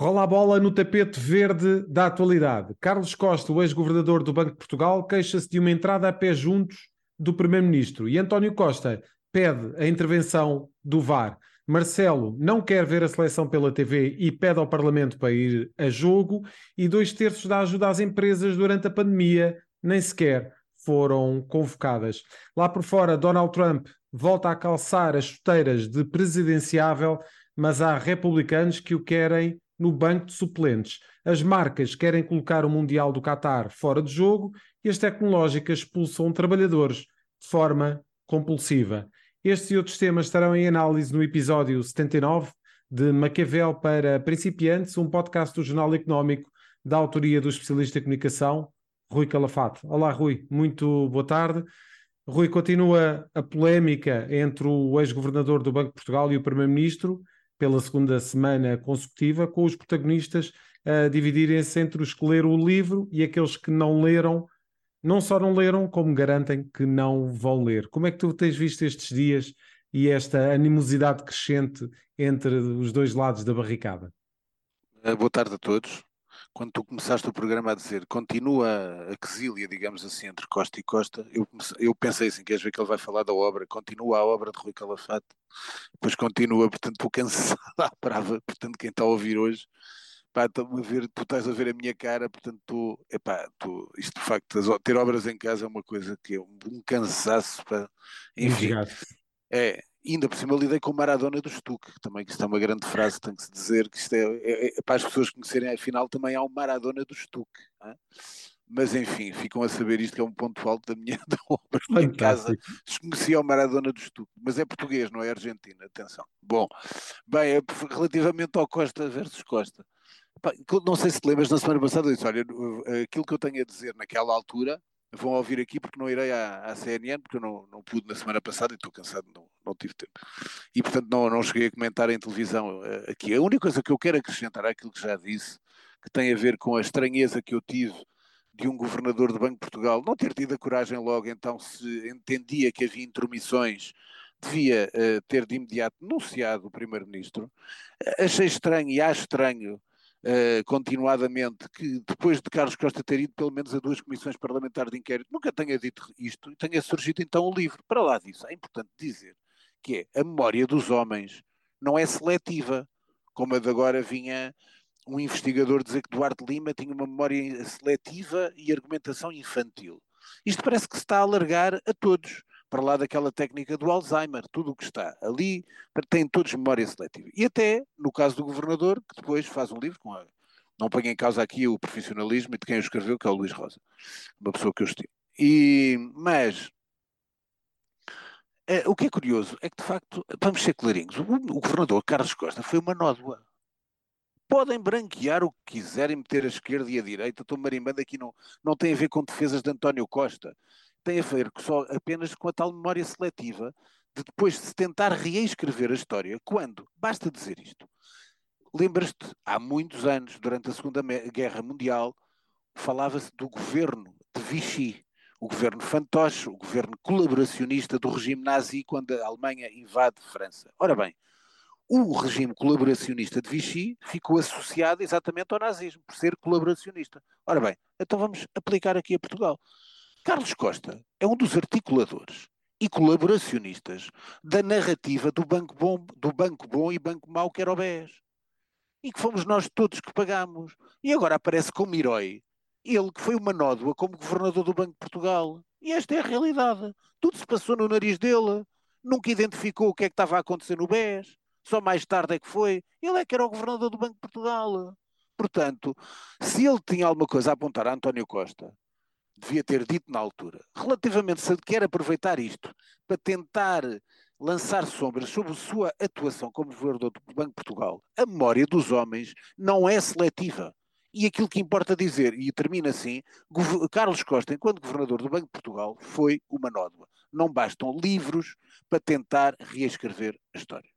Rola a bola no tapete verde da atualidade. Carlos Costa, o ex-governador do Banco de Portugal, queixa-se de uma entrada a pé juntos do Primeiro-Ministro. E António Costa pede a intervenção do VAR. Marcelo não quer ver a seleção pela TV e pede ao Parlamento para ir a jogo. E dois terços da ajuda às empresas durante a pandemia nem sequer foram convocadas. Lá por fora, Donald Trump volta a calçar as chuteiras de presidenciável, mas há republicanos que o querem no banco de suplentes. As marcas querem colocar o Mundial do Qatar fora de jogo e as tecnológicas expulsam trabalhadores de forma compulsiva. Estes e outros temas estarão em análise no episódio 79 de Maquiavel para Principiantes, um podcast do Jornal Económico da autoria do especialista em comunicação, Rui Calafate. Olá, Rui, muito boa tarde. Rui, continua a polémica entre o ex-governador do Banco de Portugal e o Primeiro-Ministro pela segunda semana consecutiva, com os protagonistas a dividirem-se entre os que leram o livro e aqueles que não leram, não só não leram, como garantem que não vão ler. Como é que tu tens visto estes dias e esta animosidade crescente entre os dois lados da barricada? Eh, boa tarde a todos. Quando tu começaste o programa a dizer continua a quesília, digamos assim, entre Costa e Costa, eu, comecei, eu pensei assim, queres ver que ele vai falar da obra, continua a obra de Rui Calafate, depois continua, portanto estou cansado à brava, portanto quem está a ouvir hoje, pá, a ver, tu estás a ver a minha cara, portanto tu, epá, tu, isto de facto, ter obras em casa é uma coisa que é um, um cansaço, pá, enfim, é, ainda por cima lidei com o Maradona do Stuck, também que isto é uma grande frase, tem que se dizer que isto é, é, é para as pessoas conhecerem, afinal também há um Maradona do Stuck. Mas enfim, ficam a saber isto que é um ponto alto da minha, da obra, minha casa. Desconhecia o Maradona do Stuck, mas é português, não é argentino, atenção. Bom, bem, é relativamente ao Costa versus Costa. Não sei se te lembras, na semana passada eu disse, olha, aquilo que eu tenho a dizer naquela altura vão ouvir aqui porque não irei à, à CNN, porque eu não, não pude na semana passada e estou cansado, não, não tive tempo. E portanto não, não cheguei a comentar em televisão uh, aqui. A única coisa que eu quero acrescentar àquilo que já disse, que tem a ver com a estranheza que eu tive de um governador do Banco de Portugal não ter tido a coragem logo, então se entendia que havia intromissões, devia uh, ter de imediato denunciado o primeiro-ministro. Uh, achei estranho e acho estranho uh, continuadamente que depois de Carlos Costa ter ido pelo menos a duas comissões parlamentares de inquérito, nunca tenha dito isto e tenha surgido então o livro. Para lá disso, é importante dizer que é a memória dos homens não é seletiva, como a de agora vinha um investigador dizer que Duarte Lima tinha uma memória seletiva e argumentação infantil. Isto parece que se está a alargar a todos para lá daquela técnica do Alzheimer, tudo o que está ali tem todos memória seletiva. E até, no caso do governador, que depois faz um livro com a. Não ponho em causa aqui o profissionalismo e de quem o escreveu, que é o Luís Rosa, uma pessoa que eu estimo. E, mas é, o que é curioso é que, de facto, vamos ser clarinhos, o, o governador Carlos Costa foi uma nódoa. Podem branquear o que quiserem, meter a esquerda e a direita, estou marimbando aqui, não, não tem a ver com defesas de António Costa tem a ver só apenas com a tal memória seletiva de depois de se tentar reescrever a história. Quando? Basta dizer isto. Lembras-te, há muitos anos, durante a Segunda Guerra Mundial, falava-se do governo de Vichy, o governo fantoche, o governo colaboracionista do regime nazi quando a Alemanha invade França. Ora bem, o regime colaboracionista de Vichy ficou associado exatamente ao nazismo, por ser colaboracionista. Ora bem, então vamos aplicar aqui a Portugal. Carlos Costa é um dos articuladores e colaboracionistas da narrativa do Banco Bom, do banco bom e Banco Mau que era o BES. E que fomos nós todos que pagamos. E agora aparece como herói. Ele que foi uma nódoa como governador do Banco de Portugal. E esta é a realidade. Tudo se passou no nariz dele. Nunca identificou o que é que estava a acontecer no BES. Só mais tarde é que foi. Ele é que era o governador do Banco de Portugal. Portanto, se ele tinha alguma coisa a apontar a António Costa, devia ter dito na altura. Relativamente se quer aproveitar isto para tentar lançar sombras sobre sua atuação como governador do Banco de Portugal, a memória dos homens não é seletiva. E aquilo que importa dizer, e termina assim, Carlos Costa, enquanto governador do Banco de Portugal, foi uma nódoa. Não bastam livros para tentar reescrever a história.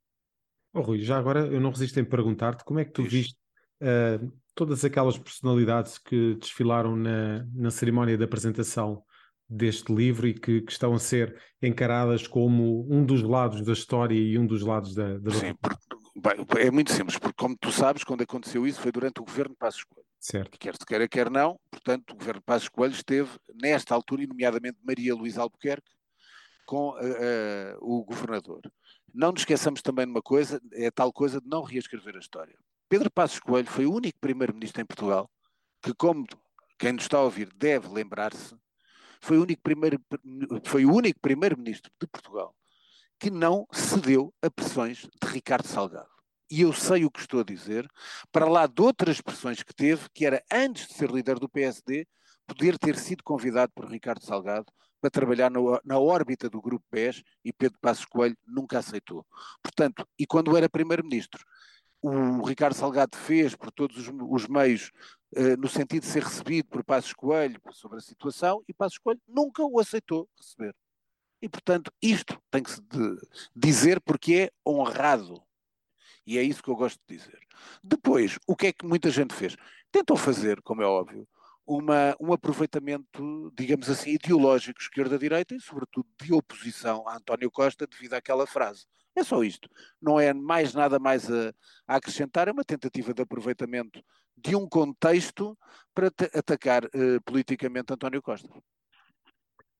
Oh, Rui, já agora eu não resisto em perguntar-te como é que tu viste uh, todas aquelas personalidades que desfilaram na, na cerimónia de apresentação deste livro e que, que, estão a ser encaradas como um dos lados da história e um dos lados da, da Sim, Bem, é muito simples, porque como tu sabes, quando aconteceu isso foi durante o governo de Passos Coelho. Certo. Quer se queira, quer não, portanto, o governo de Passos Coelho esteve, nesta altura, e nomeadamente Maria Luísa Albuquerque, com uh, uh, o governador. Não nos esqueçamos também de uma coisa, é tal coisa de não reescrever a história. Pedro Passos Coelho foi o único primeiro-ministro em Portugal que, como quem nos está a ouvir deve lembrar-se, foi o único primeiro, foi o único primeiro-ministro de Portugal que não cedeu a pressões de Ricardo Salgado. E eu sei o que estou a dizer, para lá de outras pressões que teve, que era antes de ser líder do PSD, poder ter sido convidado por Ricardo Salgado para trabalhar no, na órbita do Grupo BES e Pedro Passos Coelho nunca aceitou. Portanto, e quando era primeiro-ministro, o Ricardo Salgado fez por todos os, os meios uh, no sentido de ser recebido por Passos Coelho sobre a situação e Passos Coelho nunca o aceitou receber. E, portanto, isto tem que se dizer porque é honrado. E é isso que eu gosto de dizer. Depois, o que é que muita gente fez? Tentou fazer, como é óbvio, uma, um aproveitamento, digamos assim, ideológico, esquerda-direita e, sobretudo, de oposição a António Costa devido àquela frase. É só isto. Não é mais nada mais a, a acrescentar, é uma tentativa de aproveitamento de um contexto para atacar uh, politicamente António Costa.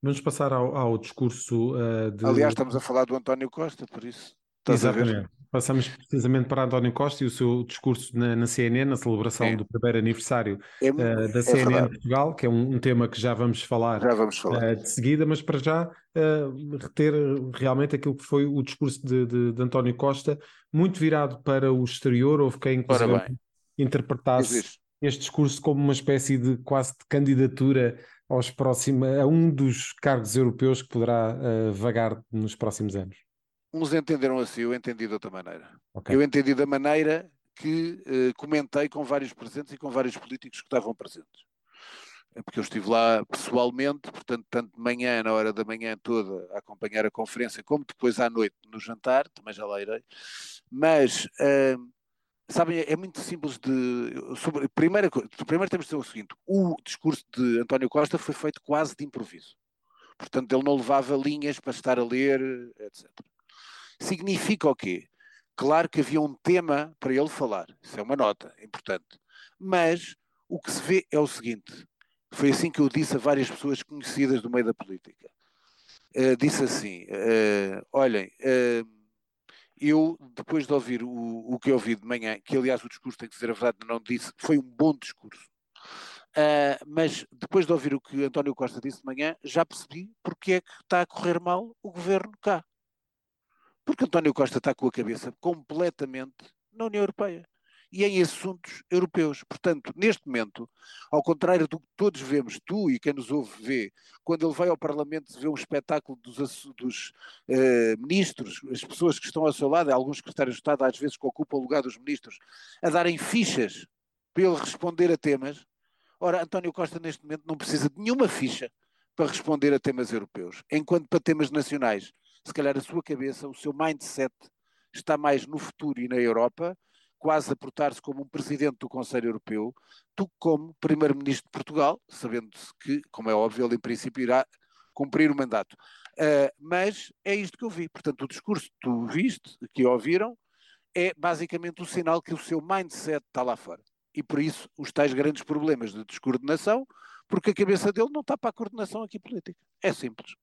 Vamos passar ao, ao discurso uh, de. Aliás, estamos a falar do António Costa, por isso. Exatamente. Passamos precisamente para António Costa e o seu discurso na, na CNN, na celebração é. do primeiro aniversário é, uh, da é CNN verdade. Portugal, que é um, um, tema que já vamos falar, já vamos falar. Uh, de seguida, mas para já uh, reter realmente aquilo que foi o discurso de, de, de, António Costa, muito virado para o exterior, houve quem interpretasse este discurso como uma espécie de quase de candidatura aos próximos, a um dos cargos europeus que poderá uh, vagar nos próximos anos? Uns entenderam assim, eu entendi de outra maneira. Okay. Eu entendi da maneira que uh, comentei com vários presentes e com vários políticos que estavam presentes. É porque eu estive lá pessoalmente, portanto, tanto de manhã, na hora da manhã toda, a acompanhar a conferência, como depois à noite no jantar, também já lá irei. Mas uh, Sabem, é muito simples de. Sobre, primeira, primeiro temos de dizer o seguinte: o discurso de António Costa foi feito quase de improviso. Portanto, ele não levava linhas para estar a ler, etc. Significa o quê? Claro que havia um tema para ele falar, isso é uma nota importante. Mas o que se vê é o seguinte: foi assim que eu disse a várias pessoas conhecidas do meio da política. Uh, disse assim: uh, olhem. Uh, eu, depois de ouvir o, o que ouvi de manhã, que aliás o discurso tem que dizer a verdade, não disse, foi um bom discurso. Mas depois de ouvir o que António Costa disse de manhã, já percebi porque é que está a correr mal o governo cá. Porque António Costa está com a cabeça completamente na União Europeia e em assuntos europeus. Portanto, neste momento, ao contrário do que todos vemos, tu e quem nos ouve vê, quando ele vai ao Parlamento vê um espetáculo dos, dos uh, ministros, as pessoas que estão ao seu lado, alguns secretários de Estado às vezes que ocupam o lugar dos ministros, a darem fichas para ele responder a temas. Ora, António Costa neste momento não precisa de nenhuma ficha para responder a temas europeus, enquanto para temas nacionais, se calhar a sua cabeça, o seu mindset está mais no futuro e na Europa quase a portar-se como um presidente do Conselho Europeu, tu como primeiro-ministro de Portugal, sabendo-se que, como é óbvio, ele em princípio irá cumprir o mandato. Uh, mas é isto que eu vi. Portanto, o discurso que tu viste, que ouviram, é basicamente o sinal que o seu mindset está lá fora. E por isso os tais grandes problemas de descoordenação, porque a cabeça dele não está para a coordenação aqui política. É simples.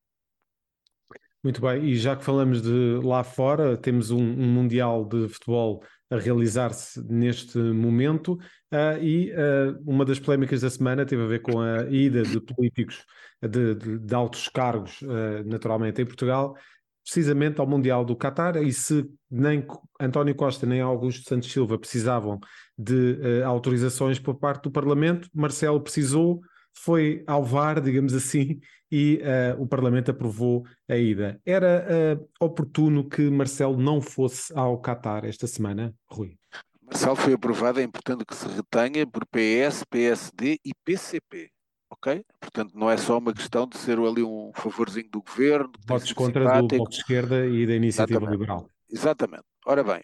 Muito bem, e já que falamos de lá fora, temos um, um Mundial de Futebol a realizar-se neste momento. Uh, e uh, uma das polémicas da semana teve a ver com a ida de políticos de, de, de altos cargos, uh, naturalmente, em Portugal, precisamente ao Mundial do Qatar. E se nem António Costa nem Augusto Santos Silva precisavam de autorizações por parte do Parlamento, Marcelo precisou foi ao VAR, digamos assim, e uh, o Parlamento aprovou a ida. Era uh, oportuno que Marcelo não fosse ao Qatar esta semana, Rui? Marcelo foi aprovado, é importante que se retenha por PS, PSD e PCP. Ok? Portanto, não é só uma questão de ser ali um favorzinho do governo. Votos contra simpático. do Bloco de Esquerda e da Iniciativa Exatamente. Liberal. Exatamente. Ora bem,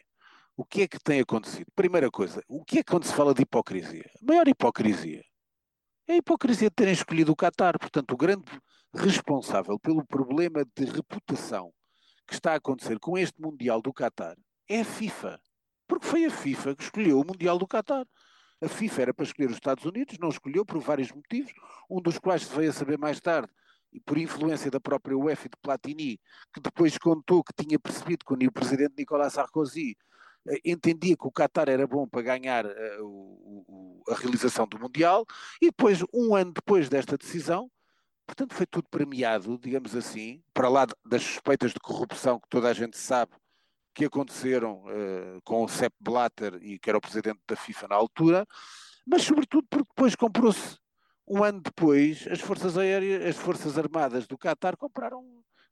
o que é que tem acontecido? Primeira coisa, o que é que quando se fala de hipocrisia? A maior hipocrisia é a hipocrisia de terem escolhido o Qatar. Portanto, o grande responsável pelo problema de reputação que está a acontecer com este Mundial do Qatar é a FIFA. Porque foi a FIFA que escolheu o Mundial do Qatar. A FIFA era para escolher os Estados Unidos, não escolheu por vários motivos, um dos quais se veio a saber mais tarde, e por influência da própria UEFA e de Platini, que depois contou que tinha percebido que o presidente Nicolas Sarkozy entendia que o Qatar era bom para ganhar uh, o, o, a realização do Mundial, e depois, um ano depois desta decisão, portanto foi tudo premiado, digamos assim, para lá das suspeitas de corrupção que toda a gente sabe que aconteceram uh, com o Sepp Blatter, e que era o presidente da FIFA na altura, mas sobretudo porque depois comprou-se, um ano depois, as forças aéreas, as forças armadas do Qatar compraram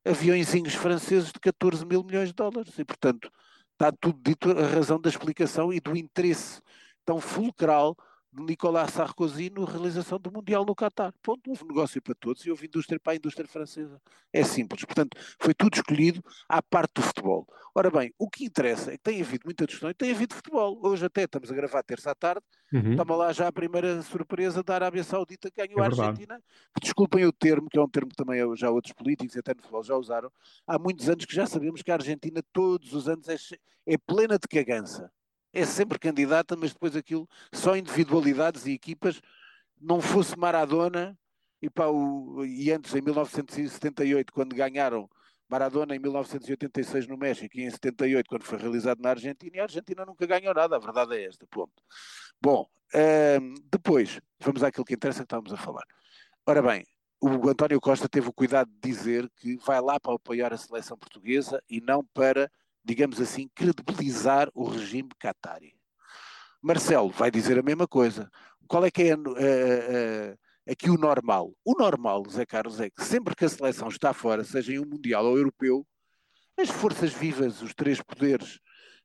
aviõezinhos franceses de 14 mil milhões de dólares, e portanto está tudo dito a razão da explicação e do interesse tão fulcral de Nicolas Sarkozy na realização do Mundial no Qatar. Ponto, houve negócio para todos e houve indústria para a indústria francesa. É simples. Portanto, foi tudo escolhido à parte do futebol. Ora bem, o que interessa é que tem havido muita discussão e tem havido futebol. Hoje até estamos a gravar terça à tarde, uhum. toma lá já a primeira surpresa da Arábia Saudita que ganhou é a Argentina, que desculpem o termo, que é um termo que também já outros políticos e até no futebol já usaram, há muitos anos que já sabemos que a Argentina todos os anos é, é plena de cagança. É sempre candidata, mas depois aquilo, só individualidades e equipas, não fosse Maradona, e, pá, o, e antes, em 1978, quando ganharam Maradona em 1986 no México e em 78 quando foi realizado na Argentina, e a Argentina nunca ganhou nada, a verdade é esta, ponto. Bom, hum, depois, vamos àquilo que interessa que estávamos a falar. Ora bem, o António Costa teve o cuidado de dizer que vai lá para apoiar a seleção portuguesa e não para digamos assim, credibilizar o regime qatari. Marcelo vai dizer a mesma coisa. Qual é que é uh, uh, aqui o normal? O normal, Zé Carlos, é que sempre que a seleção está fora, seja em um Mundial ou Europeu, as forças vivas, os três poderes,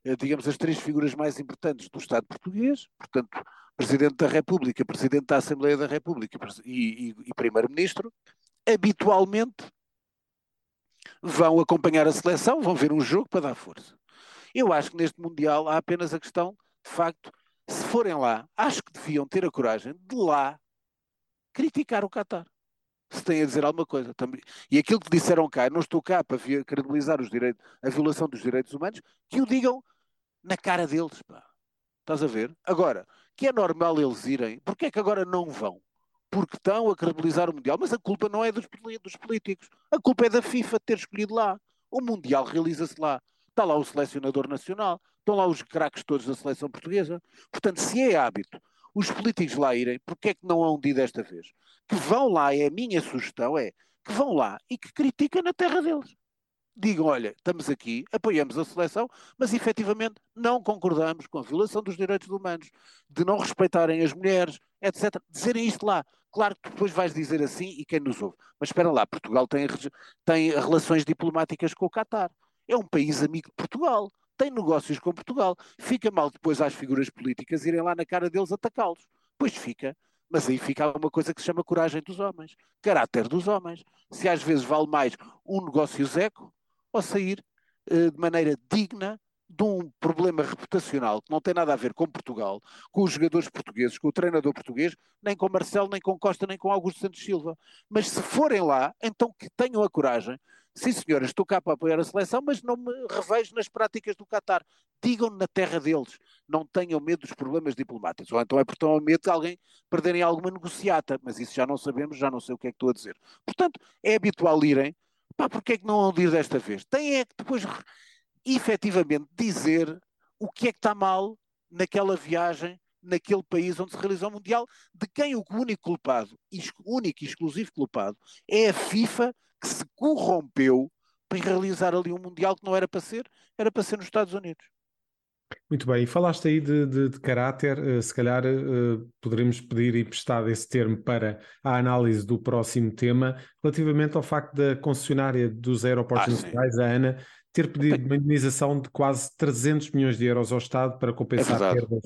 uh, digamos, as três figuras mais importantes do Estado português, portanto, Presidente da República, Presidente da Assembleia da República e, e, e Primeiro-Ministro, habitualmente vão acompanhar a seleção, vão ver um jogo para dar força. Eu acho que neste Mundial há apenas a questão, de facto, se forem lá, acho que deviam ter a coragem de lá criticar o Qatar. Se têm a dizer alguma coisa. Também. E aquilo que disseram cá, não estou cá para credibilizar os direitos, a violação dos direitos humanos, que o digam na cara deles. Pá. Estás a ver? Agora, que é normal eles irem, porque é que agora não vão? porque estão a credibilizar o Mundial. Mas a culpa não é dos, dos políticos, a culpa é da FIFA ter escolhido lá. O Mundial realiza-se lá. Está lá o selecionador nacional, estão lá os craques todos da seleção portuguesa. Portanto, se é hábito os políticos lá irem, porque é que não hão de ir desta vez? Que vão lá, é a minha sugestão, é que vão lá e que critiquem na terra deles. Digam, olha, estamos aqui, apoiamos a seleção, mas efetivamente não concordamos com a violação dos direitos humanos, de não respeitarem as mulheres, etc. Dizerem isto lá. Claro que depois vais dizer assim e quem nos ouve. Mas espera lá, Portugal tem, tem relações diplomáticas com o Qatar. É um país amigo de Portugal. Tem negócios com Portugal. Fica mal depois às figuras políticas irem lá na cara deles atacá-los. Pois fica. Mas aí fica uma coisa que se chama coragem dos homens, caráter dos homens. Se às vezes vale mais um negócio zeco ou sair uh, de maneira digna de um problema reputacional que não tem nada a ver com Portugal, com os jogadores portugueses, com o treinador português, nem com Marcelo, nem com Costa, nem com Augusto Santos Silva. Mas se forem lá, então que tenham a coragem. Sim, senhora, estou cá para apoiar a seleção, mas não me revejo nas práticas do Qatar. Digam na terra deles. Não tenham medo dos problemas diplomáticos. Ou então é porque estão a medo de alguém perderem alguma negociata. Mas isso já não sabemos, já não sei o que é que estou a dizer. Portanto, é habitual irem. Pá, porque é que não vão ir desta vez? Tem é que depois efetivamente dizer o que é que está mal naquela viagem, naquele país onde se realizou o Mundial, de quem o único culpado, único e exclusivo culpado, é a FIFA que se corrompeu para realizar ali um Mundial que não era para ser, era para ser nos Estados Unidos. Muito bem, e falaste aí de, de, de caráter, uh, se calhar uh, poderíamos pedir emprestado esse termo para a análise do próximo tema, relativamente ao facto da concessionária dos aeroportos ah, nacionais, a ANA, ter pedido uma indenização de quase 300 milhões de euros ao Estado para compensar é perdas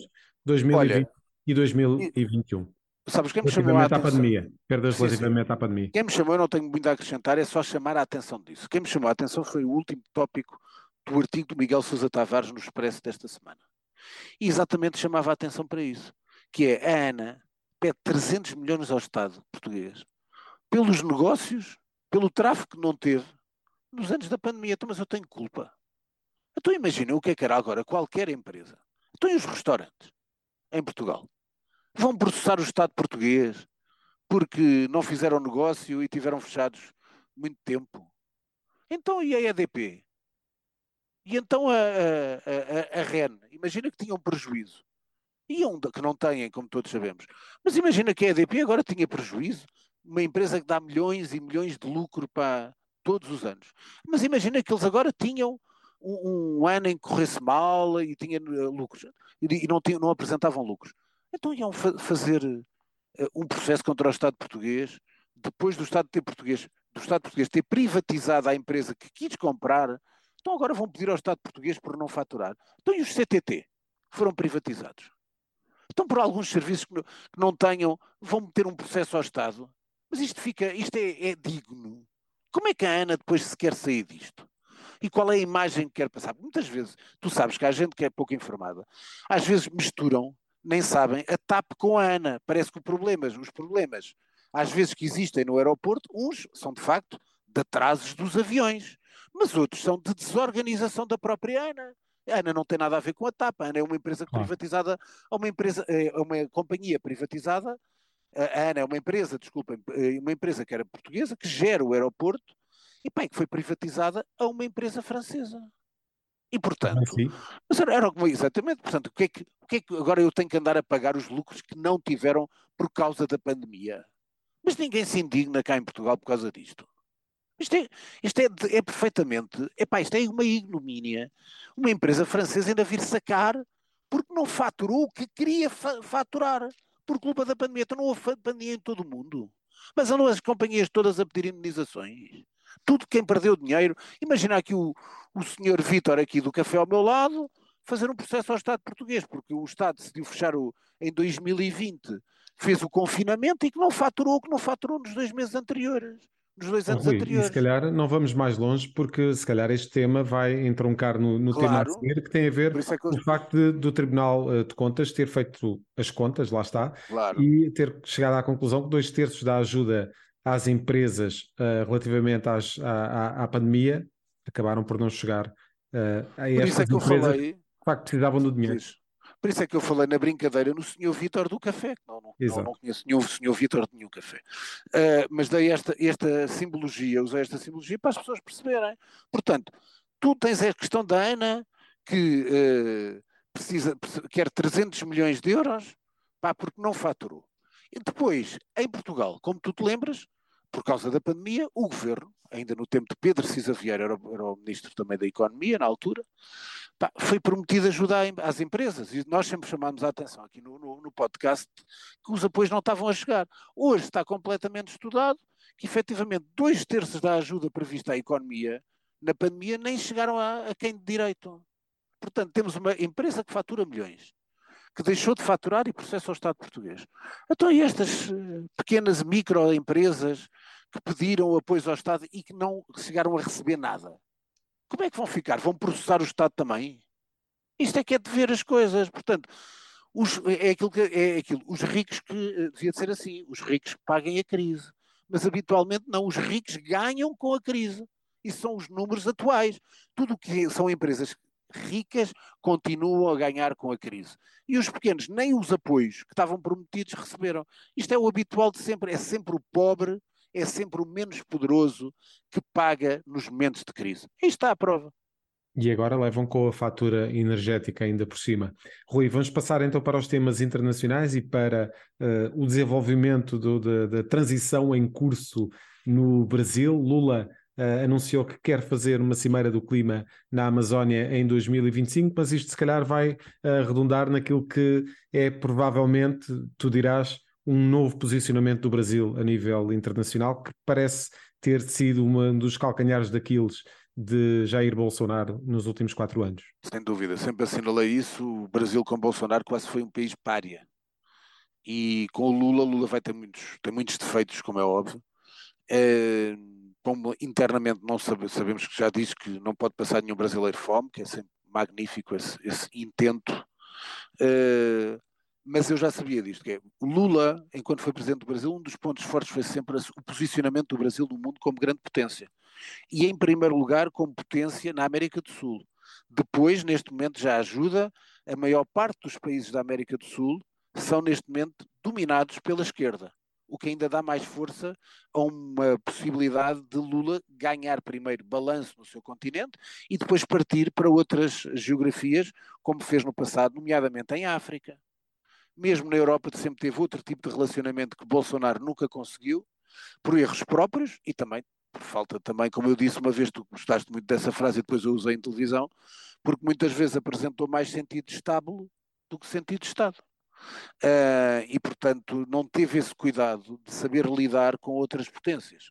2020 Olha, e 2021. Sabes quem me chamou a atenção? À pandemia, perdas relativamente à pandemia. Quem me chamou, eu não tenho muito a acrescentar, é só chamar a atenção disso. Quem me chamou a atenção foi o último tópico do artigo do Miguel Sousa Tavares no Expresso desta semana. E exatamente chamava a atenção para isso, que é a ANA pede 300 milhões ao Estado português pelos negócios, pelo tráfego que não teve nos anos da pandemia, então, mas eu tenho culpa. Então imagina o que é que era agora qualquer empresa Então e os restaurantes em Portugal? Vão processar o Estado português porque não fizeram negócio e tiveram fechados muito tempo. Então e a EDP? E então a, a, a, a REN? Imagina que tinham prejuízo. Iam, que não têm, como todos sabemos. Mas imagina que a EDP agora tinha prejuízo. Uma empresa que dá milhões e milhões de lucro para todos os anos. Mas imagina que eles agora tinham um, um ano em que corresse mal e tinha uh, lucros. E, não, tinham, não apresentavam lucros. Então iam fa fazer uh, um processo contra o Estado português, depois do Estado ter português, do Estado português ter privatizado a empresa que quis comprar, então agora vão pedir ao Estado português por não faturar. Então e os CTT? Foram privatizados. Então por alguns serviços que não, que não tenham, vão meter um processo ao Estado. Mas isto fica, isto é, é digno. Como é que a Ana depois se quer sair disto? E qual é a imagem que quer passar? Muitas vezes, tu sabes que há gente que é pouco informada, às vezes misturam, nem sabem, a TAP com a ANA. Parece que os problemas, os problemas, às vezes que existem no aeroporto, uns são de facto de atrasos dos aviões, mas outros são de desorganização da própria ANA. A ANA não tem nada a ver com a TAP, a ANA é uma empresa privatizada, é uma empresa, é uma companhia privatizada, a ANA é uma empresa, desculpem, é uma empresa que era portuguesa, que gera o aeroporto, e bem, que foi privatizada a uma empresa francesa. E portanto, mas era, era exatamente, portanto, o que, é que, o que é que agora eu tenho que andar a pagar os lucros que não tiveram por causa da pandemia? Mas ninguém se indigna cá em Portugal por causa disto. Isto é, isto é, é perfeitamente, epá, isto é uma ignomínia. Uma empresa francesa ainda vir sacar porque não faturou o que queria fa faturar por culpa da pandemia. Então não houve pandemia em todo o mundo. Mas andam as companhias todas a pedir indenizações tudo quem perdeu dinheiro. Imagina aqui o, o senhor Vítor aqui do café ao meu lado fazer um processo ao Estado português, porque o Estado decidiu fechar o, em 2020, fez o confinamento e que não faturou o que não faturou nos dois meses anteriores. Nos dois anos Rui, anteriores. E se calhar não vamos mais longe, porque se calhar este tema vai entroncar no, no claro, tema a seguir, que tem a ver é com eu... o facto de, do Tribunal eh, de Contas ter feito as contas, lá está, claro. e ter chegado à conclusão que dois terços da ajuda às empresas uh, relativamente às, à, à, pandemia acabaram por não chegar uh, a por isso é que eu falei, que de facto precisavam do dinheiro. Por isso é que eu falei na brincadeira no senhor Vítor do café, não, não, não, não conheço nenhum senhor Vítor de nenhum café. Uh, mas dei esta, esta simbologia, usei esta simbologia para as pessoas perceberem. Portanto, tu tens a questão da Ana que uh, precisa, quer 300 milhões de euros, pá, porque não faturou. E depois, em Portugal, como tu te lembras, por causa da pandemia, o governo, ainda no tempo de Pedro Cisa Vieira, era, era o ministro também da Economia na altura, pá, foi prometido ajudar às empresas. E nós sempre chamámos a atenção aqui no, no, no, podcast que os apoios não estavam a chegar. Hoje está completamente estudado que efetivamente dois terços da ajuda prevista à economia na pandemia nem chegaram a, a quem de direito. Portanto, temos uma empresa que fatura milhões que deixou de faturar e processa ao Estado português. Então, e estas eh, pequenas microempresas que pediram apoio ao Estado e que não chegaram a receber nada, como é que vão ficar? Vão processar o Estado também? Isto é que é de ver as coisas. Portanto, os, é, aquilo que, é aquilo. Os ricos que eh, devia de ser assim, os ricos paguem a crise. Mas habitualmente não, os ricos ganham com a crise. E são os números atuais. Tudo o que são empresas ricas continuam a ganhar com a crise. E os pequenos, nem os apoios que estavam prometidos receberam. Isto é o habitual de sempre, é sempre o pobre, é sempre o menos poderoso que paga nos momentos de crise. Aí está a prova. E agora levam com a fatura energética ainda por cima. Rui, vamos passar então para os temas internacionais e para uh, o desenvolvimento do, da transição em curso no Brasil. Lula uh, anunciou que quer fazer uma cimeira do clima na Amazónia em 2025, mas isto se calhar vai uh, redundar naquilo que é provavelmente, tu dirás, um novo posicionamento do Brasil a nível internacional, que parece ter sido um dos calcanhares daqueles de Jair Bolsonaro nos últimos quatro anos. Sem dúvida, sempre assinalei isso. O Brasil com Bolsonaro quase foi um país pária. E com o Lula, Lula vai ter muitos, tem muitos defeitos, como é óbvio. É, como internamente não sabe, sabemos que já disse que não pode passar nenhum brasileiro fome, que é sempre magnífico esse, esse intento, uh, mas eu já sabia disto, que é, Lula, enquanto foi presidente do Brasil, um dos pontos fortes foi sempre o posicionamento do Brasil no mundo como grande potência, e em primeiro lugar como potência na América do Sul. Depois, neste momento, já ajuda a maior parte dos países da América do Sul são neste momento dominados pela esquerda, o que ainda dá mais força a uma possibilidade de Lula ganhar primeiro balanço no seu continente e depois partir para outras geografias, como fez no passado, nomeadamente em África. Mesmo na Europa sempre teve outro tipo de relacionamento que Bolsonaro nunca conseguiu, por erros próprios e também por falta também, como eu disse uma vez, tu gostaste muito dessa frase e depois eu usei em televisão, porque muitas vezes apresentou mais sentido de estábulo do que sentido de Estado. Uh, e, portanto, não teve esse cuidado de saber lidar com outras potências.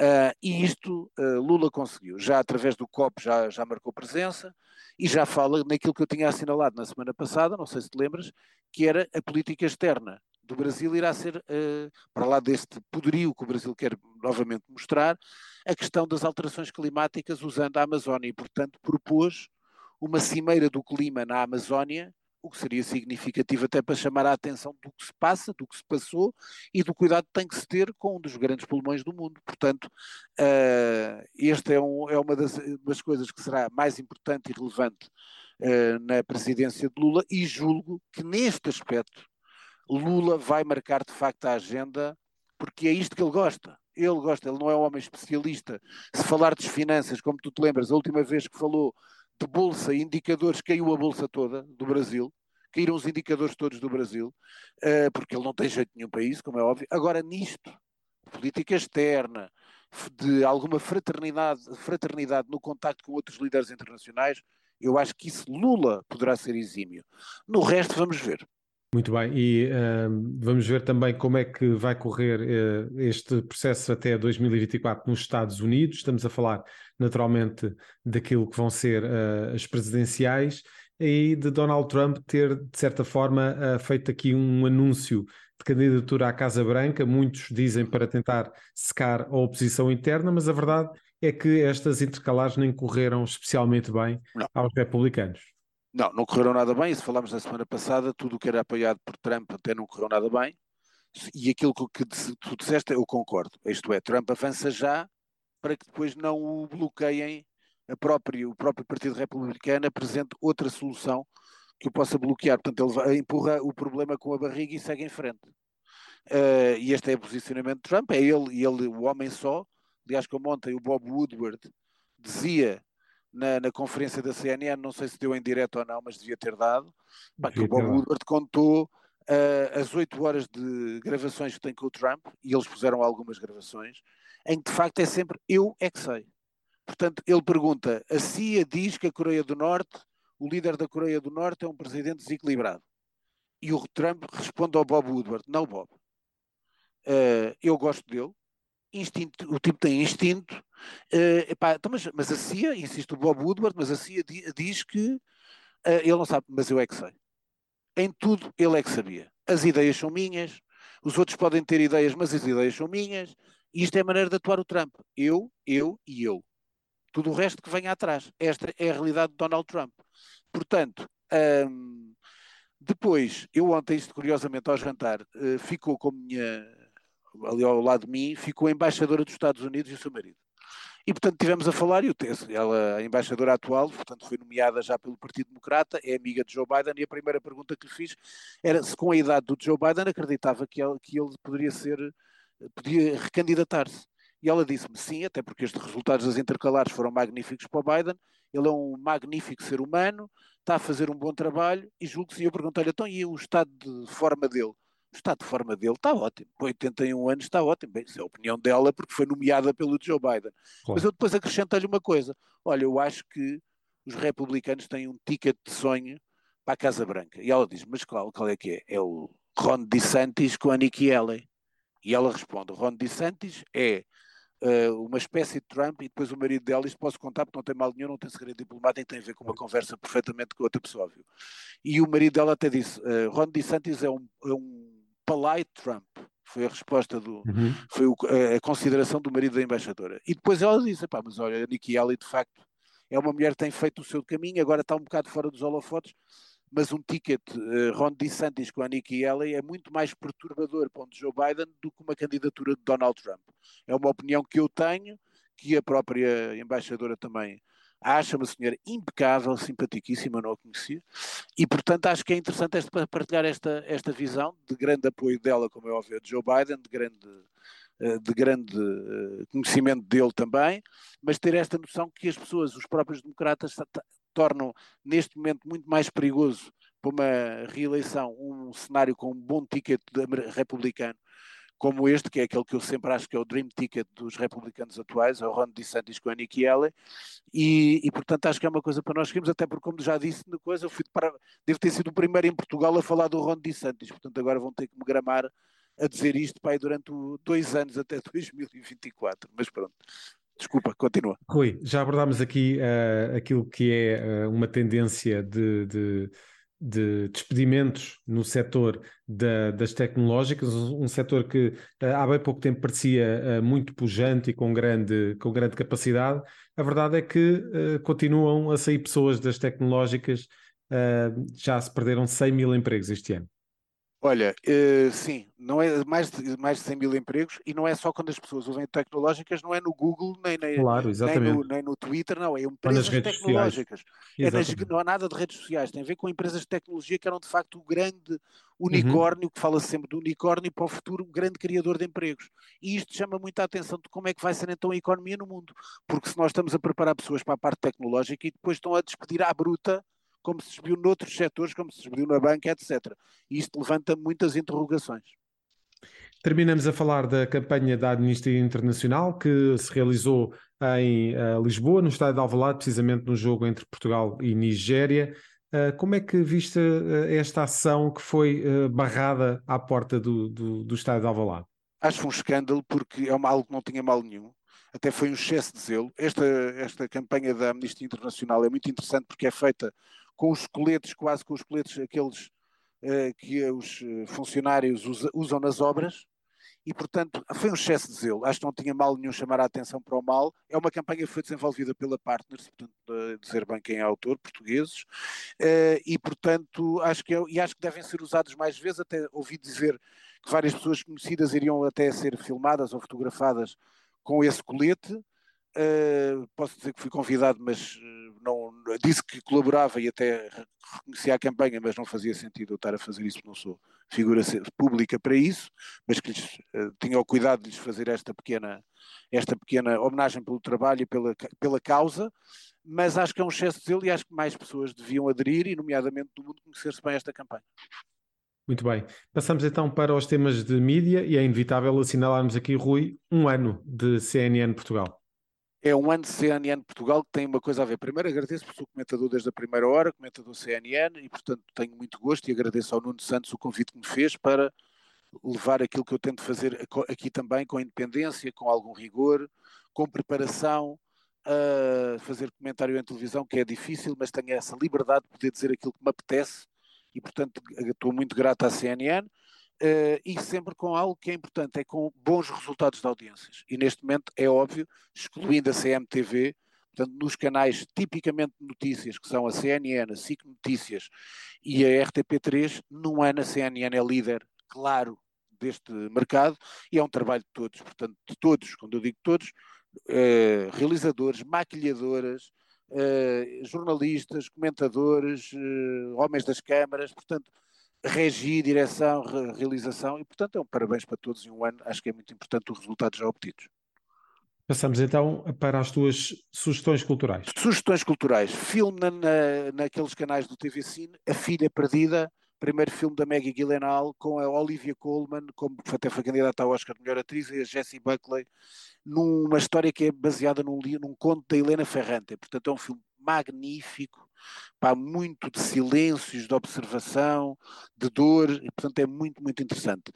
Uh, e isto uh, Lula conseguiu. Já através do COP já, já marcou presença e já fala naquilo que eu tinha assinalado na semana passada, não sei se te lembras, que era a política externa do Brasil irá ser, para lá deste poderio que o Brasil quer novamente mostrar, a questão das alterações climáticas usando a Amazónia e, portanto, propôs uma cimeira do clima na Amazónia o que seria significativo até para chamar a atenção do que se passa, do que se passou e do cuidado que tem que se ter com um dos grandes pulmões do mundo. Portanto, uh, esta é, um, é uma das, das, coisas que será mais importante e relevante uh, na presidência de Lula e julgo que neste aspecto Lula vai marcar de facto a agenda porque é isto que ele gosta. Ele gosta, ele não é um homem especialista. Se falar de finanças, como tu te lembras, a última vez que falou de bolsa, indicadores, caiu a bolsa toda do Brasil, caíram os indicadores todos do Brasil, uh, porque ele não tem jeito nenhum para isso, como é óbvio. Agora, nisto, política externa, de alguma fraternidade, fraternidade no contacto com outros líderes internacionais, eu acho que isso Lula poderá ser exímio. No resto, vamos ver. Muito bem, e uh, vamos ver também como é que vai correr uh, este processo até 2024 nos Estados Unidos. Estamos a falar naturalmente daquilo que vão ser uh, as presidenciais e de Donald Trump ter, de certa forma, uh, feito aqui um anúncio de candidatura à Casa Branca. Muitos dizem para tentar secar a oposição interna, mas a verdade é que estas intercalares nem correram especialmente bem Não. aos republicanos. Não, não correram nada bem. Isso falámos na semana passada. Tudo o que era apoiado por Trump até não correu nada bem. E aquilo que tu disseste, eu concordo. Isto é, Trump avança já para que depois não o bloqueiem a própria, o próprio Partido Republicano apresente outra solução que o possa bloquear. Portanto, ele empurra o problema com a barriga e segue em frente. Uh, e este é o posicionamento de Trump. É ele, ele o homem só. Aliás, como ontem o Bob Woodward dizia na, na, conferência da CNN, não sei se deu em direto ou não, mas devia ter dado, pá, que o Bob Woodward contou uh, as oito horas de gravações que tem com o Trump, e eles puseram algumas gravações, em que de facto é sempre eu é que sei. Portanto, ele pergunta: a CIA diz que a Coreia do Norte, o líder da Coreia do Norte, é um presidente desequilibrado. E o Trump responde ao Bob Woodward: não, Bob. Uh, eu gosto dele, instinto, o tipo tem instinto, uh, epá, então, mas, mas, a CIA, insiste o Bob Woodward, mas a CIA diz que uh, ele não sabe, mas eu é que sei. Em tudo ele é que sabia. As ideias são minhas, os outros podem ter ideias, mas as ideias são minhas, e isto é a maneira de atuar o Trump. Eu, eu e eu. Tudo o resto que venha atrás. Esta é a realidade de Donald Trump. Portanto, hum, depois, eu ontem, isto curiosamente ao jantar, uh, ficou com a minha ali ao lado de mim, ficou a embaixadora dos Estados Unidos e o seu marido. E, portanto, tivemos a falar, e o ela, a embaixadora atual, portanto, foi nomeada já pelo Partido Democrata, é amiga de Joe Biden, e a primeira pergunta que lhe fiz era se com a idade do Joe Biden acreditava que ele, que ele poderia ser, podia recandidatar-se. E ela disse-me sim, até porque estes resultados das intercalares foram magníficos para o Biden, ele é um magnífico ser humano, está a fazer um bom trabalho, e julgo que sim, eu perguntei-lhe, então, e o estado de forma dele? Estado de forma dele está ótimo. Com 81 anos está ótimo. Bem, isso é a opinião dela, porque foi nomeada pelo Joe Biden. Claro. Mas eu depois acrescento-lhe uma coisa. Olha, eu acho que os republicanos têm um ticket de sonho para a Casa Branca. E ela diz, mas qual, qual é que é? É o Ron DeSantis com a Nikki Haley. E ela responde, Ron DeSantis é uh, uma espécie de Trump e depois o marido dela, isto posso contar porque não tem mal nenhum, não tem segredo diplomático, tem a ver com uma conversa perfeitamente com outra pessoa, viu? E o marido dela até disse, uh, Ron DeSantis é um, é um polite Trump. Foi a resposta do. Uhum. Foi o, a, a, consideração do marido da embaixadora. E depois ela disse: pá, mas olha, a Nikki Haley de facto é uma mulher que tem feito o seu caminho, agora está um bocado fora dos holofotes, mas um ticket uh, Ron DeSantis com a Nikki Haley é muito mais perturbador para o Joe Biden do que uma candidatura de Donald Trump. É uma opinião que eu tenho, que a própria embaixadora também acha uma senhora impecável, simpaticíssima, não a conhecia, e portanto acho que é interessante esta, partilhar esta, esta visão de grande apoio dela, como é óbvio, de Joe Biden, de grande, eh, de grande eh, conhecimento dele também, mas ter esta noção que as pessoas, os próprios democratas, tornam neste momento muito mais perigoso para uma reeleição um cenário com um bom ticket republicano como este, que é aquele que eu sempre acho que é o dream ticket dos republicanos atuais, é o Ron DeSantis com a Nikki Haley, e, e, portanto acho que é uma coisa para nós seguirmos, até porque como já disse na coisa, eu fui para, devo ter sido o primeiro em Portugal a falar do Ron DeSantis, portanto agora vão ter que me gramar a dizer isto pai, durante o, dois anos até 2024, mas pronto. Desculpa, continua. Rui, já abordámos aqui uh, aquilo que é uh, uma tendência de, de de despedimentos no setor da, das tecnológicas, um setor que uh, há bem pouco tempo parecia uh, muito pujante e com grande, com grande capacidade. A verdade é que uh, continuam a sair pessoas das tecnológicas, já se perderam 100 mil empregos este ano. Olha, uh, sim, não é mais de, mais de 100 mil empregos e não é só quando as pessoas usam tecnológicas, não é no Google, nem, nem, claro, nem, no, nem no, Twitter, não, é empresas tecnológicas. É nas, não há nada de redes sociais, tem a ver com empresas de tecnologia que eram de facto o grande unicórnio, uhum. que fala sempre do unicórnio para o futuro, um grande criador de empregos. E isto chama muita atenção de como é que vai ser então a economia no mundo, porque se nós estamos a preparar pessoas para a parte tecnológica e depois estão a despedir à bruta como se viu noutros setores, como se viu na banca, etc. E isto levanta muitas interrogações. Terminamos a falar da campanha da Amnistia Internacional que se realizou em uh, Lisboa, no estádio de Alvalade, precisamente no jogo entre Portugal e Nigéria. Uh, como é que viste uh, esta ação que foi barrada à porta do, do, do estádio de Alvalade? Acho um escândalo porque é uma, algo que não tinha mal nenhum. Até foi um excesso de zelo. Esta, esta campanha da Amnistia Internacional é muito interessante porque é feita com os coletes, quase com os coletes aqueles uh, que os eh, funcionários usa, usam nas obras, e portanto foi um excesso de zelo. Acho que não tinha mal nenhum chamar a atenção para o mal. É uma campanha que foi desenvolvida pela Partners, portanto, uh, dizer bem quem é autor, portugueses, uh, e portanto acho que, é, e acho que devem ser usados mais vezes. Até ouvi dizer que várias pessoas conhecidas iriam até ser filmadas ou fotografadas com esse colete. Uh, posso dizer que fui convidado, mas disse que colaborava e até reconhecia a campanha, mas não fazia sentido eu estar a fazer isso, não sou figura pública para isso, mas que lhes, uh, tinha o cuidado de lhes fazer esta pequena, esta pequena homenagem pelo trabalho e pela, pela causa, mas acho que é um excesso de zelo e acho que mais pessoas deviam aderir e, nomeadamente, do mundo conhecer-se bem esta campanha. Muito bem. Passamos então para os temas de mídia e é inevitável assinalarmos aqui, Rui, um ano de CNN Portugal é um ano CNN Portugal que tem uma coisa a ver. Primeiro agradeço por ser comentador desde a primeira hora, comentador CNN, e portanto tenho muito gosto e agradeço ao Nuno Santos o convite que me fez para levar aquilo que eu tento fazer aqui também com independência, com algum rigor, com preparação, a fazer comentário em televisão, que é difícil, mas tenho essa liberdade de poder dizer aquilo que me apetece e, portanto, estou muito grato à CNN. Uh, e sempre com algo que é importante, é com bons resultados de audiências. E neste momento é óbvio, excluindo a CMTV, portanto, nos canais tipicamente de notícias, que são a CNN, a SIC Notícias e a RTP3, num ano a CNN é líder, claro, deste mercado, e é um trabalho de todos, portanto, de todos, quando eu digo todos, uh, realizadores, maquilhadoras, uh, jornalistas, comentadores, homens das câmaras, portanto, regi, direção, realização e, portanto, é um parabéns para todos em um ano. Acho que é muito importante os resultados já obtidos. Passamos então para as tuas sugestões culturais. Sugestões culturais. Filme na, na, naqueles canais do TV Cine, A Filha Perdida, primeiro filme da Maggie Gyllenhaal, com a Olivia Colman, como até foi candidata ao Oscar de Melhor Atriz, e a Jessie Buckley, numa história que é baseada num, num conto da Helena Ferrante. Portanto, é um filme magnífico, pá, muito de silêncios, de observação, de dor, e portanto é muito, muito interessante.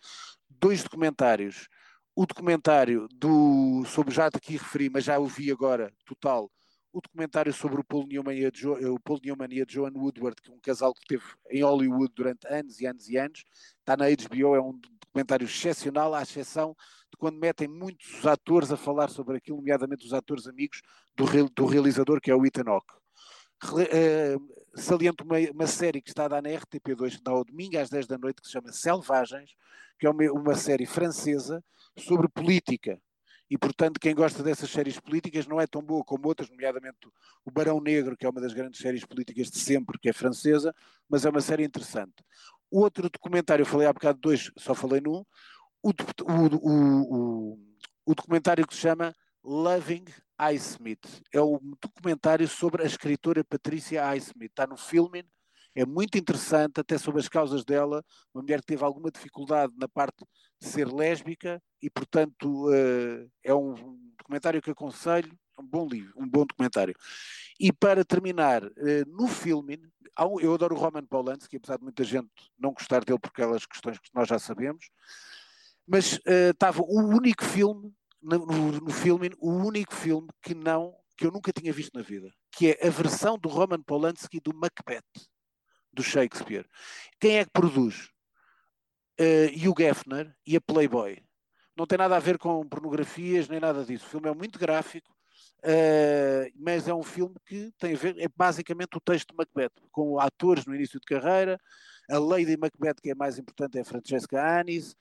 Dois documentários. O documentário do, sobre já aqui referi, mas já o vi agora, total, o documentário sobre o Paul Newman e a, jo, o Paul Newman e a Joan Woodward, que é um casal que teve em Hollywood durante anos e anos e anos, está na HBO, é um documentário excepcional, à exceção de quando metem muitos atores a falar sobre aquilo, nomeadamente os atores amigos do, do realizador, que é o Ethan Hawke. Uh, saliento uma, uma, série que está a dar na RTP2, que dá ao domingo às 10 da noite, que se chama Selvagens, que é uma, uma série francesa sobre política. E, portanto, quem gosta dessas séries políticas não é tão boa como outras, nomeadamente o Barão Negro, que é uma das grandes séries políticas de sempre, que é francesa, mas é uma série interessante. O outro documentário, eu falei há bocado dois, só falei num, o, o, o, o documentário que se chama Loving Highsmith. É um documentário sobre a escritora Patrícia Highsmith. Está no Filmin, é muito interessante, até sobre as causas dela. Uma mulher que teve alguma dificuldade na parte de ser lésbica e, portanto, uh, é um documentário que aconselho. Um bom livro, um bom documentário. E para terminar, uh, no filme, eu adoro o Roman Polanski, apesar de muita gente não gostar dele por aquelas questões que nós já sabemos, mas uh, estava o único filme no, no, filme, o único filme que não que eu nunca tinha visto na vida, que é a versão do Roman Polanski do Macbeth do Shakespeare. Quem é que produz? Uh, Hugh Hefner e a Playboy. Não tem nada a ver com pornografias nem nada disso. O filme é muito gráfico, uh, mas é um filme que tem a ver, é basicamente o texto de Macbeth, com atores no início de carreira. A Lady Macbeth, que é mais importante, é a Francesca Anis.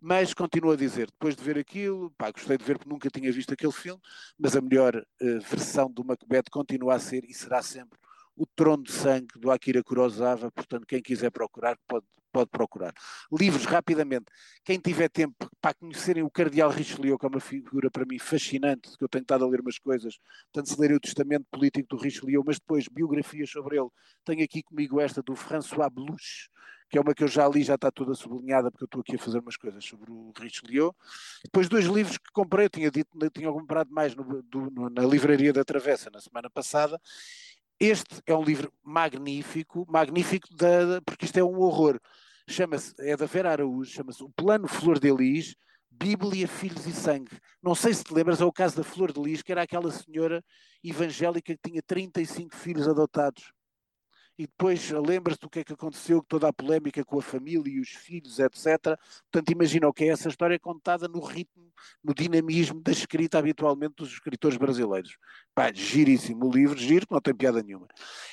Mas continuo a dizer, depois de ver aquilo, pá, gostei de ver porque nunca tinha visto aquele filme, mas a melhor uh, versão do Macbeth continua a ser e será sempre o Trono de Sangue do Akira Kurosawa, portanto, quem quiser procurar, pode, pode procurar. Livros, rapidamente, quem tiver tempo para conhecerem o Cardeal Richelieu, que é uma figura para mim fascinante, que eu tenho estado a ler umas coisas, portanto, se lerem o testamento político do Richelieu, mas depois biografias sobre ele, tenho aqui comigo esta do François Beluche, que é uma que eu já li, já está toda sublinhada, porque eu estou aqui a fazer umas coisas sobre o Richelieu. Depois dois livros que comprei, eu tinha dito, tinha comprado mais no, do, no, na livraria da Travessa na semana passada, este é um livro magnífico, magnífico porque isto é um horror. Chama-se, é da Vera Araújo, chama-se O Plano Flor de Lis, Bíblia, Filhos e Sangue. Não sei se te lembras, é o caso da Flor de Lis, que era aquela senhora evangélica que tinha 35 filhos adotados e depois lembra-se do que é que aconteceu, toda a polémica com a família e os filhos, etc. Portanto, imagina o que é essa história contada no ritmo, no dinamismo da escrita habitualmente dos escritores brasileiros. Pá, giríssimo o livro, giro, não tem piada nenhuma.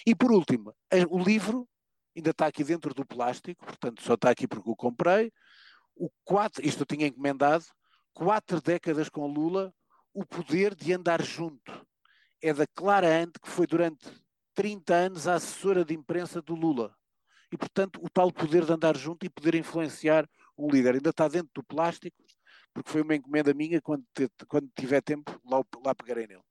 E por último, o livro ainda está aqui dentro do plástico, portanto só está aqui porque o comprei. O quatro, isto eu tinha encomendado, quatro décadas com Lula, o poder de andar junto. É da Clara Ante, que foi durante 30 anos a assessora de imprensa do Lula. E, portanto, o tal poder de andar junto e poder influenciar um líder. Ainda está dentro do plástico, porque foi uma encomenda minha, quando, te, quando tiver tempo, lá, lá pegarei nele.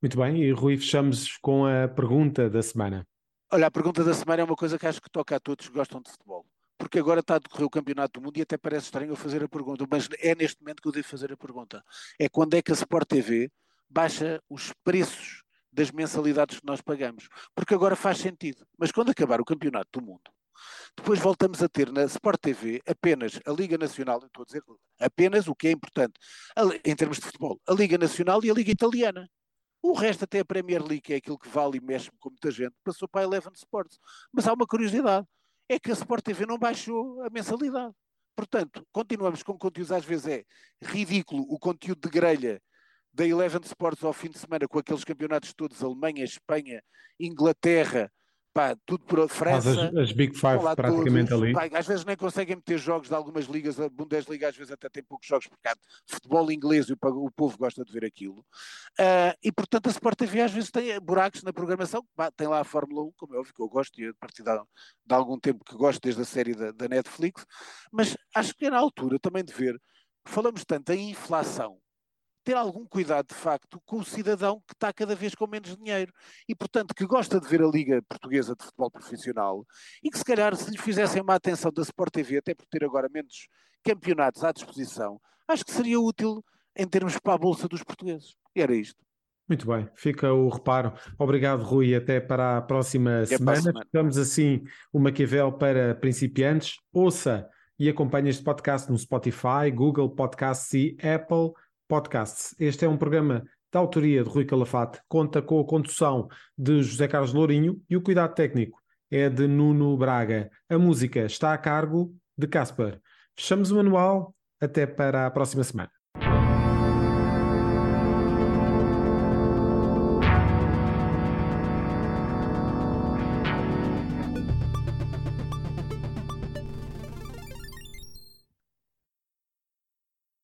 Muito bem, e Rui, fechamos com a pergunta da semana. Olha, a pergunta da semana é uma coisa que acho que toca a todos que gostam de futebol. Porque agora está a decorrer o Campeonato do Mundo e até parece estranho eu fazer a pergunta, mas é neste momento que eu devo fazer a pergunta. É quando é que a Sport TV baixa os preços das mensalidades que nós pagamos. Porque agora faz sentido. Mas quando acabar o Campeonato do Mundo, depois voltamos a ter na Sport TV apenas a Liga Nacional, estou a dizer apenas o que é importante, em termos de futebol, a Liga Nacional e a Liga Italiana. O resto, até a Premier League, que é aquilo que vale e mexe com muita gente, passou para a Eleven Sports. Mas há uma curiosidade: é que a Sport TV não baixou a mensalidade. Portanto, continuamos com conteúdos, às vezes é ridículo o conteúdo de grelha da Eleven Sports ao fim de semana com aqueles campeonatos todos, Alemanha, Espanha, Inglaterra, pá, tudo por França. As, as Big Five praticamente todos, ali. Pá, às vezes nem conseguem meter jogos de algumas ligas, a Bundesliga às vezes até tem poucos jogos, porque há futebol inglês e o, o povo gosta de ver aquilo. Uh, e portanto a Sport TV às vezes tem buracos na programação, pá, tem lá a Fórmula 1, como é óbvio que eu gosto, e a partir de, de algum tempo que gosto desde a série da, da Netflix, mas acho que é na altura também de ver, falamos tanto em inflação, ter algum cuidado, de facto, com o cidadão que está cada vez com menos dinheiro e, portanto, que gosta de ver a Liga Portuguesa de Futebol Profissional e que, se calhar, se lhe fizessem uma atenção da Sport TV, até por ter agora menos campeonatos à disposição, acho que seria útil em termos para a Bolsa dos Portugueses. E era isto. Muito bem, fica o reparo. Obrigado, Rui. Até para a próxima semana. Semana. Ficamos assim o Maquiavel para principiantes. Ouça e acompanhe este podcast no Spotify, Google Podcasts e Apple Podcasts. Este é um programa da autoria de Rui Calafate, conta com a condução de José Carlos Lourinho e o cuidado técnico é de Nuno Braga. A música está a cargo de Casper. Fechamos o manual. Até para a próxima semana.